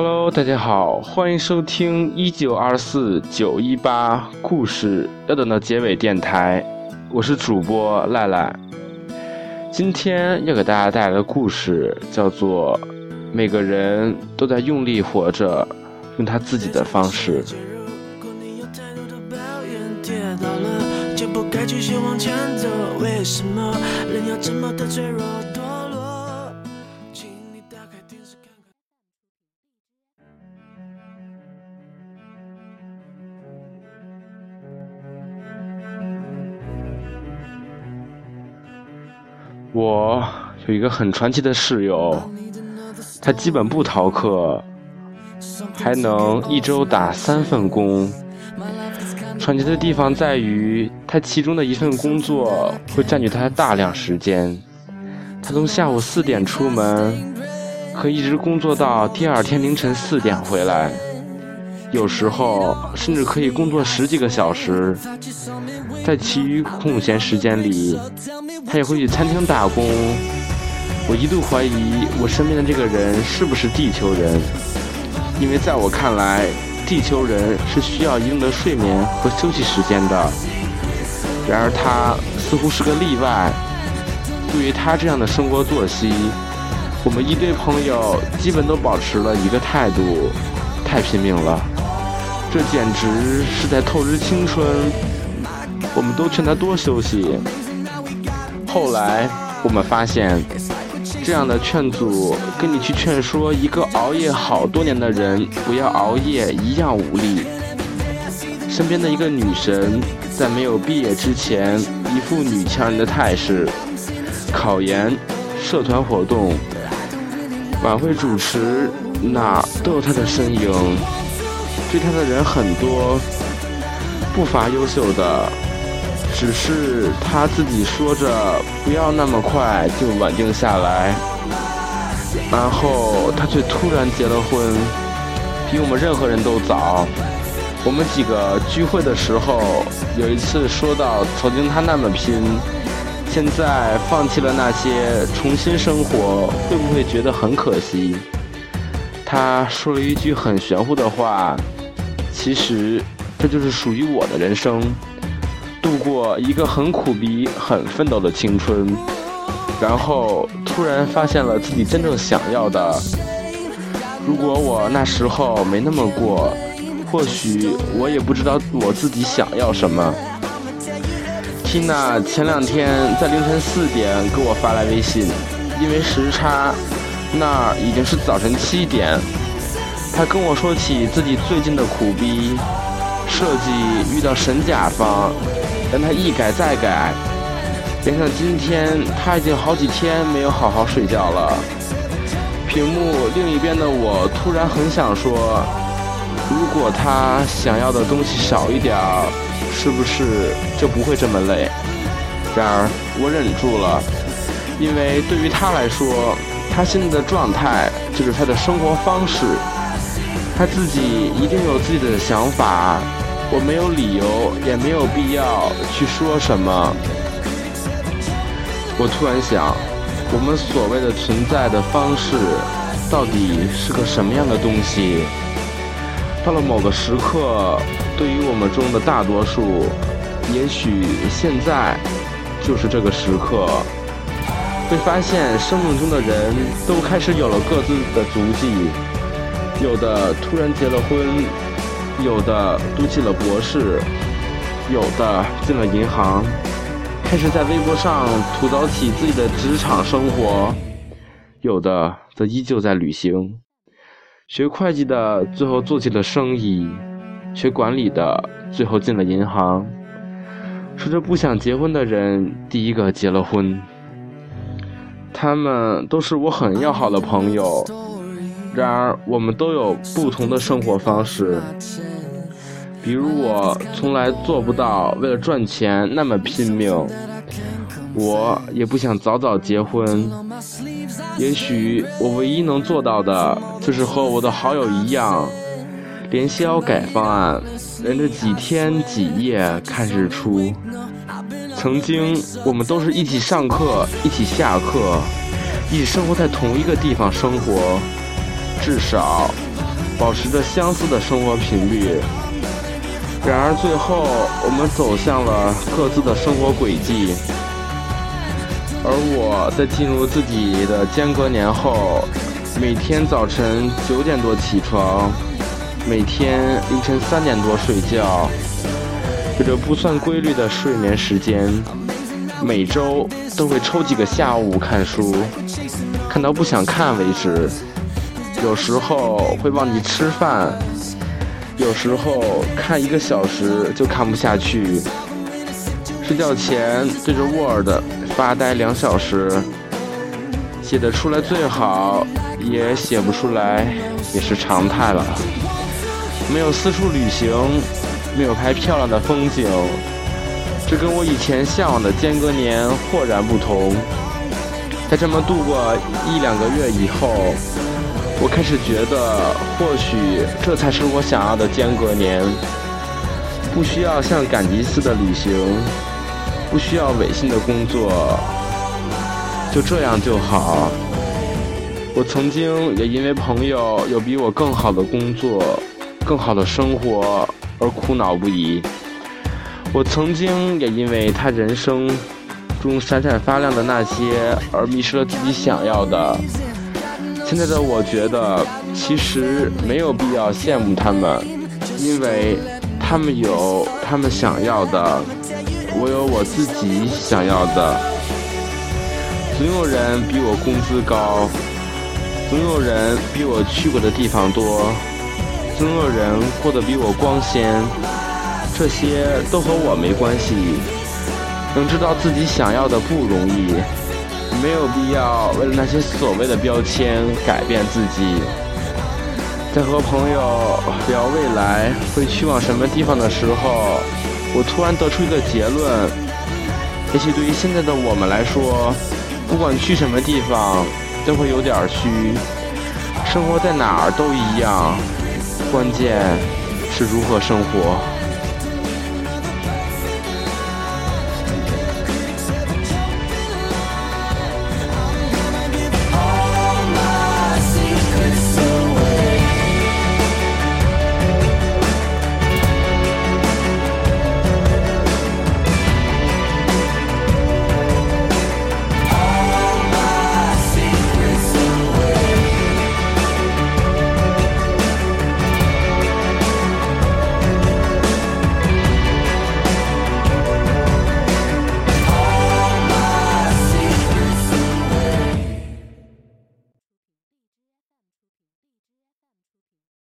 Hello，大家好，欢迎收听一九二四九一八故事要等到结尾电台，我是主播赖赖。今天要给大家带来的故事叫做《每个人都在用力活着，用他自己的方式》。为什么人要这么的脆弱我有一个很传奇的室友，他基本不逃课，还能一周打三份工。传奇的地方在于，他其中的一份工作会占据他大量时间。他从下午四点出门，可一直工作到第二天凌晨四点回来。有时候甚至可以工作十几个小时，在其余空闲时间里，他也会去餐厅打工。我一度怀疑我身边的这个人是不是地球人，因为在我看来，地球人是需要一定的睡眠和休息时间的。然而他似乎是个例外。对于他这样的生活作息，我们一堆朋友基本都保持了一个态度：太拼命了。这简直是在透支青春，我们都劝他多休息。后来我们发现，这样的劝阻跟你去劝说一个熬夜好多年的人不要熬夜一样无力。身边的一个女神，在没有毕业之前，一副女强人的态势，考研、社团活动、晚会主持，哪都有她的身影。追他的人很多，不乏优秀的，只是他自己说着不要那么快就稳定下来，然后他却突然结了婚，比我们任何人都早。我们几个聚会的时候，有一次说到曾经他那么拼，现在放弃了那些，重新生活，会不会觉得很可惜？他说了一句很玄乎的话。其实，这就是属于我的人生，度过一个很苦逼、很奋斗的青春，然后突然发现了自己真正想要的。如果我那时候没那么过，或许我也不知道我自己想要什么。Tina 前两天在凌晨四点给我发来微信，因为时差，那已经是早晨七点。他跟我说起自己最近的苦逼设计遇到神甲方，让他一改再改，连上今天他已经好几天没有好好睡觉了。屏幕另一边的我突然很想说，如果他想要的东西少一点儿，是不是就不会这么累？然而我忍住了，因为对于他来说，他现在的状态就是他的生活方式。他自己一定有自己的想法，我没有理由，也没有必要去说什么。我突然想，我们所谓的存在的方式，到底是个什么样的东西？到了某个时刻，对于我们中的大多数，也许现在就是这个时刻，会发现生命中的人都开始有了各自的足迹。有的突然结了婚，有的读起了博士，有的进了银行，开始在微博上吐槽起自己的职场生活，有的则依旧在旅行。学会计的最后做起了生意，学管理的最后进了银行。说着不想结婚的人，第一个结了婚。他们都是我很要好的朋友。然而，我们都有不同的生活方式。比如，我从来做不到为了赚钱那么拼命。我也不想早早结婚。也许，我唯一能做到的，就是和我的好友一样，连宵改方案，连着几天几夜看日出。曾经，我们都是一起上课，一起下课，一起生活在同一个地方生活。至少，保持着相似的生活频率。然而最后，我们走向了各自的生活轨迹。而我在进入自己的间隔年后，每天早晨九点多起床，每天凌晨三点多睡觉，有着不算规律的睡眠时间。每周都会抽几个下午看书，看到不想看为止。有时候会忘记吃饭，有时候看一个小时就看不下去。睡觉前对着 Word 发呆两小时，写得出来最好，也写不出来也是常态了。没有四处旅行，没有拍漂亮的风景。这跟我以前向往的间隔年豁然不同。在这么度过一两个月以后，我开始觉得，或许这才是我想要的间隔年。不需要像赶集似的旅行，不需要违心的工作，就这样就好。我曾经也因为朋友有比我更好的工作、更好的生活而苦恼不已。我曾经也因为他人生中闪闪发亮的那些而迷失了自己想要的。现在的我觉得，其实没有必要羡慕他们，因为他们有他们想要的，我有我自己想要的。总有人比我工资高，总有人比我去过的地方多，总有人过得比我光鲜。这些都和我没关系。能知道自己想要的不容易，没有必要为了那些所谓的标签改变自己。在和朋友聊未来会去往什么地方的时候，我突然得出一个结论：也许对于现在的我们来说，不管去什么地方都会有点虚，生活在哪儿都一样，关键是如何生活。